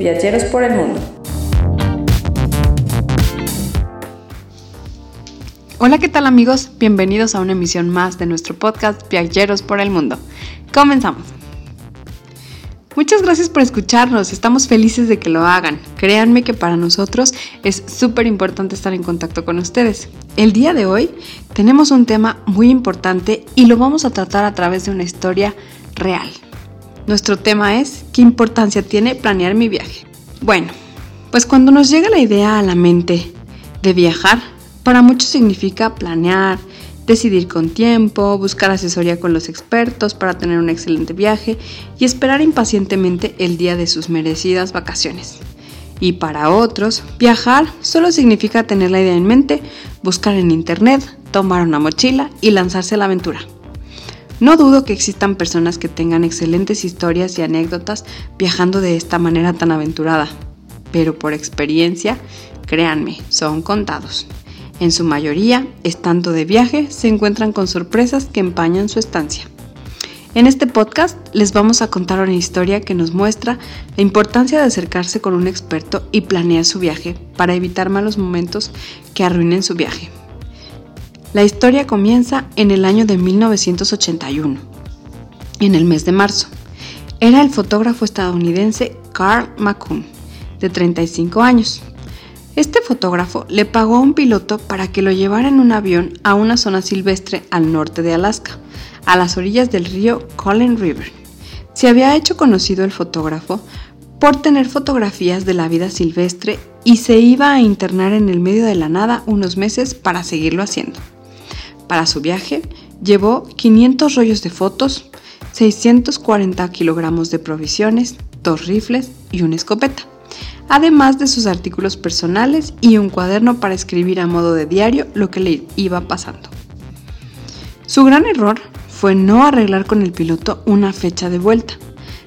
Viajeros por el Mundo. Hola, ¿qué tal amigos? Bienvenidos a una emisión más de nuestro podcast Viajeros por el Mundo. Comenzamos. Muchas gracias por escucharnos, estamos felices de que lo hagan. Créanme que para nosotros es súper importante estar en contacto con ustedes. El día de hoy tenemos un tema muy importante y lo vamos a tratar a través de una historia real. Nuestro tema es ¿qué importancia tiene planear mi viaje? Bueno, pues cuando nos llega la idea a la mente de viajar, para muchos significa planear, decidir con tiempo, buscar asesoría con los expertos para tener un excelente viaje y esperar impacientemente el día de sus merecidas vacaciones. Y para otros, viajar solo significa tener la idea en mente, buscar en internet, tomar una mochila y lanzarse a la aventura. No dudo que existan personas que tengan excelentes historias y anécdotas viajando de esta manera tan aventurada, pero por experiencia, créanme, son contados. En su mayoría, estando de viaje, se encuentran con sorpresas que empañan su estancia. En este podcast les vamos a contar una historia que nos muestra la importancia de acercarse con un experto y planear su viaje para evitar malos momentos que arruinen su viaje. La historia comienza en el año de 1981, en el mes de marzo. Era el fotógrafo estadounidense Carl McCoon, de 35 años, este fotógrafo le pagó a un piloto para que lo llevara en un avión a una zona silvestre al norte de Alaska, a las orillas del río Colin River. Se había hecho conocido el fotógrafo por tener fotografías de la vida silvestre y se iba a internar en el medio de la nada unos meses para seguirlo haciendo. Para su viaje llevó 500 rollos de fotos, 640 kilogramos de provisiones, dos rifles y una escopeta además de sus artículos personales y un cuaderno para escribir a modo de diario lo que le iba pasando. Su gran error fue no arreglar con el piloto una fecha de vuelta.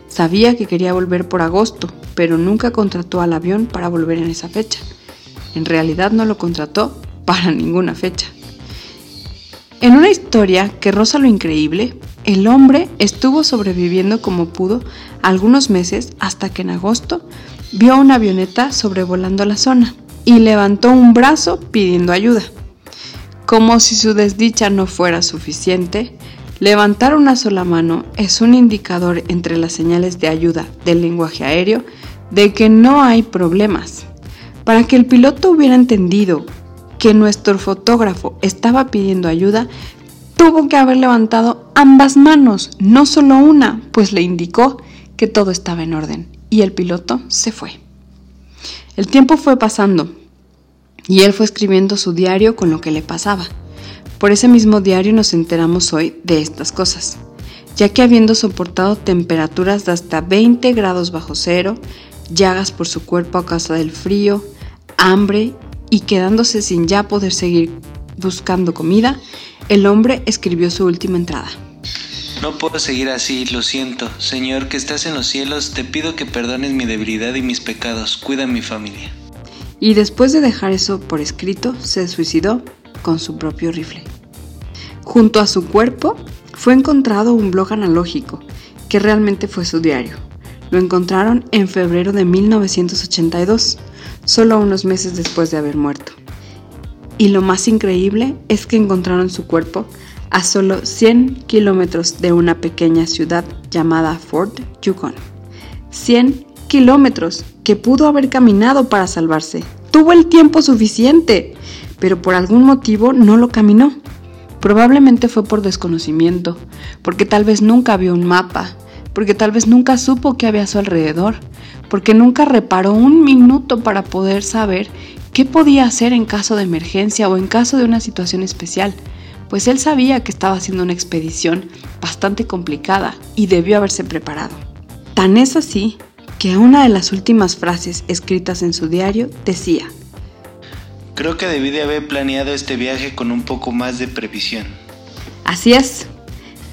Sabía que quería volver por agosto, pero nunca contrató al avión para volver en esa fecha. En realidad no lo contrató para ninguna fecha. En una historia que roza lo increíble, el hombre estuvo sobreviviendo como pudo algunos meses hasta que en agosto vio una avioneta sobrevolando la zona y levantó un brazo pidiendo ayuda. Como si su desdicha no fuera suficiente, levantar una sola mano es un indicador entre las señales de ayuda del lenguaje aéreo de que no hay problemas. Para que el piloto hubiera entendido que nuestro fotógrafo estaba pidiendo ayuda, tuvo que haber levantado ambas manos, no solo una, pues le indicó que todo estaba en orden y el piloto se fue. El tiempo fue pasando y él fue escribiendo su diario con lo que le pasaba. Por ese mismo diario nos enteramos hoy de estas cosas, ya que habiendo soportado temperaturas de hasta 20 grados bajo cero, llagas por su cuerpo a causa del frío, hambre y quedándose sin ya poder seguir buscando comida, el hombre escribió su última entrada. No puedo seguir así, lo siento. Señor que estás en los cielos, te pido que perdones mi debilidad y mis pecados. Cuida a mi familia. Y después de dejar eso por escrito, se suicidó con su propio rifle. Junto a su cuerpo fue encontrado un blog analógico, que realmente fue su diario. Lo encontraron en febrero de 1982, solo unos meses después de haber muerto. Y lo más increíble es que encontraron su cuerpo a solo 100 kilómetros de una pequeña ciudad llamada Fort Yukon. 100 kilómetros que pudo haber caminado para salvarse. Tuvo el tiempo suficiente, pero por algún motivo no lo caminó. Probablemente fue por desconocimiento, porque tal vez nunca vio un mapa, porque tal vez nunca supo qué había a su alrededor, porque nunca reparó un minuto para poder saber qué podía hacer en caso de emergencia o en caso de una situación especial pues él sabía que estaba haciendo una expedición bastante complicada y debió haberse preparado. Tan es así que una de las últimas frases escritas en su diario decía, Creo que debí de haber planeado este viaje con un poco más de previsión. Así es,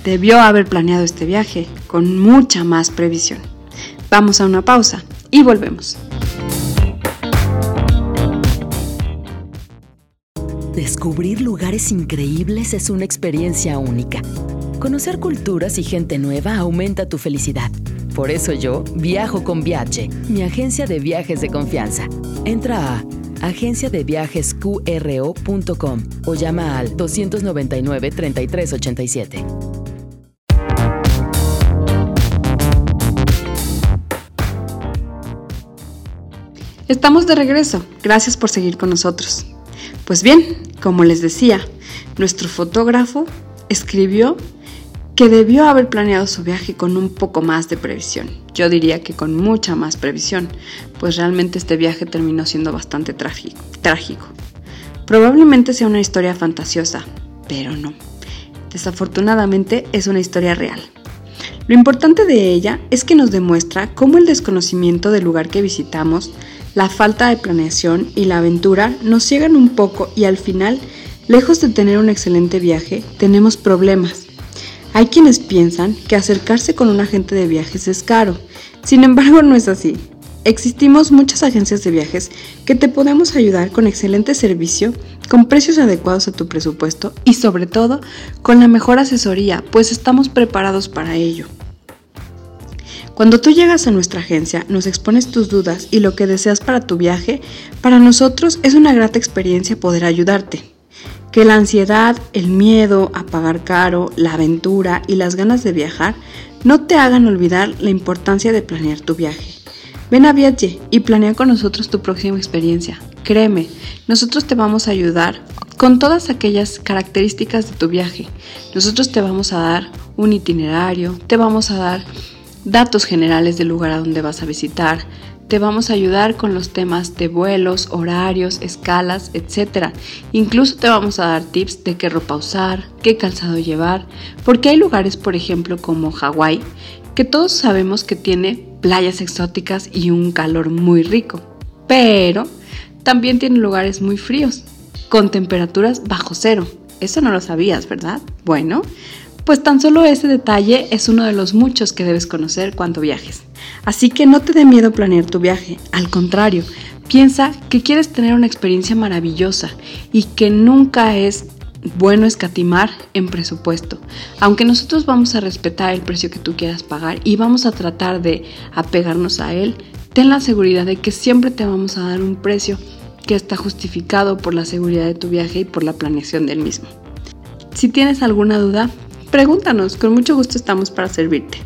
debió haber planeado este viaje con mucha más previsión. Vamos a una pausa y volvemos. Descubrir lugares increíbles es una experiencia única. Conocer culturas y gente nueva aumenta tu felicidad. Por eso yo viajo con Viaje, mi agencia de viajes de confianza. Entra a agenciadeviajesqro.com o llama al 299 3387. Estamos de regreso. Gracias por seguir con nosotros. Pues bien, como les decía, nuestro fotógrafo escribió que debió haber planeado su viaje con un poco más de previsión. Yo diría que con mucha más previsión, pues realmente este viaje terminó siendo bastante trágico. Probablemente sea una historia fantasiosa, pero no. Desafortunadamente es una historia real. Lo importante de ella es que nos demuestra cómo el desconocimiento del lugar que visitamos la falta de planeación y la aventura nos ciegan un poco y al final, lejos de tener un excelente viaje, tenemos problemas. Hay quienes piensan que acercarse con un agente de viajes es caro, sin embargo no es así. Existimos muchas agencias de viajes que te podemos ayudar con excelente servicio, con precios adecuados a tu presupuesto y sobre todo con la mejor asesoría, pues estamos preparados para ello. Cuando tú llegas a nuestra agencia, nos expones tus dudas y lo que deseas para tu viaje, para nosotros es una grata experiencia poder ayudarte. Que la ansiedad, el miedo a pagar caro, la aventura y las ganas de viajar no te hagan olvidar la importancia de planear tu viaje. Ven a Viaje y planea con nosotros tu próxima experiencia. Créeme, nosotros te vamos a ayudar con todas aquellas características de tu viaje. Nosotros te vamos a dar un itinerario, te vamos a dar datos generales del lugar a donde vas a visitar. Te vamos a ayudar con los temas de vuelos, horarios, escalas, etc. Incluso te vamos a dar tips de qué ropa usar, qué calzado llevar, porque hay lugares, por ejemplo, como Hawái, que todos sabemos que tiene playas exóticas y un calor muy rico, pero también tiene lugares muy fríos, con temperaturas bajo cero. Eso no lo sabías, ¿verdad? Bueno, pues tan solo ese detalle es uno de los muchos que debes conocer cuando viajes. Así que no te dé miedo planear tu viaje, al contrario, piensa que quieres tener una experiencia maravillosa y que nunca es bueno escatimar en presupuesto. Aunque nosotros vamos a respetar el precio que tú quieras pagar y vamos a tratar de apegarnos a él, ten la seguridad de que siempre te vamos a dar un precio que está justificado por la seguridad de tu viaje y por la planeación del mismo. Si tienes alguna duda, Pregúntanos, con mucho gusto estamos para servirte.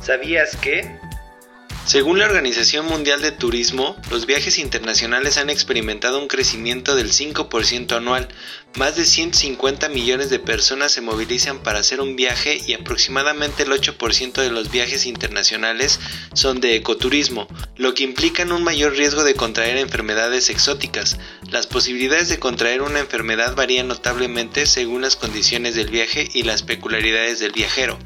¿Sabías que? Según la Organización Mundial de Turismo, los viajes internacionales han experimentado un crecimiento del 5% anual. Más de 150 millones de personas se movilizan para hacer un viaje y aproximadamente el 8% de los viajes internacionales son de ecoturismo, lo que implica un mayor riesgo de contraer enfermedades exóticas. Las posibilidades de contraer una enfermedad varían notablemente según las condiciones del viaje y las peculiaridades del viajero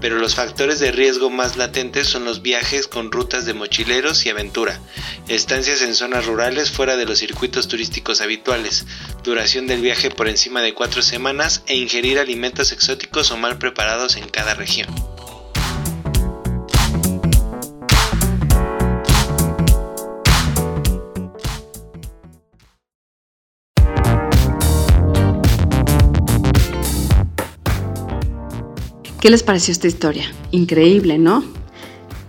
pero los factores de riesgo más latentes son los viajes con rutas de mochileros y aventura, estancias en zonas rurales fuera de los circuitos turísticos habituales, duración del viaje por encima de cuatro semanas e ingerir alimentos exóticos o mal preparados en cada región. ¿Qué les pareció esta historia? Increíble, ¿no?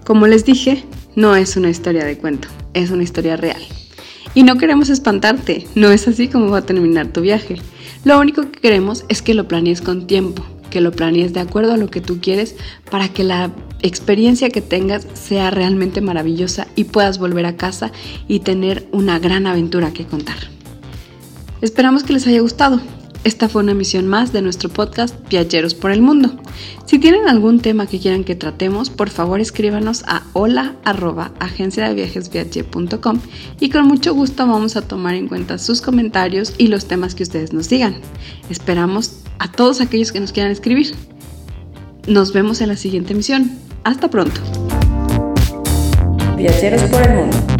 Como les dije, no es una historia de cuento, es una historia real. Y no queremos espantarte, no es así como va a terminar tu viaje. Lo único que queremos es que lo planees con tiempo, que lo planees de acuerdo a lo que tú quieres para que la experiencia que tengas sea realmente maravillosa y puedas volver a casa y tener una gran aventura que contar. Esperamos que les haya gustado. Esta fue una misión más de nuestro podcast Viajeros por el Mundo. Si tienen algún tema que quieran que tratemos, por favor escríbanos a hola y con mucho gusto vamos a tomar en cuenta sus comentarios y los temas que ustedes nos digan. Esperamos a todos aquellos que nos quieran escribir. Nos vemos en la siguiente misión. Hasta pronto. Viajeros por el Mundo.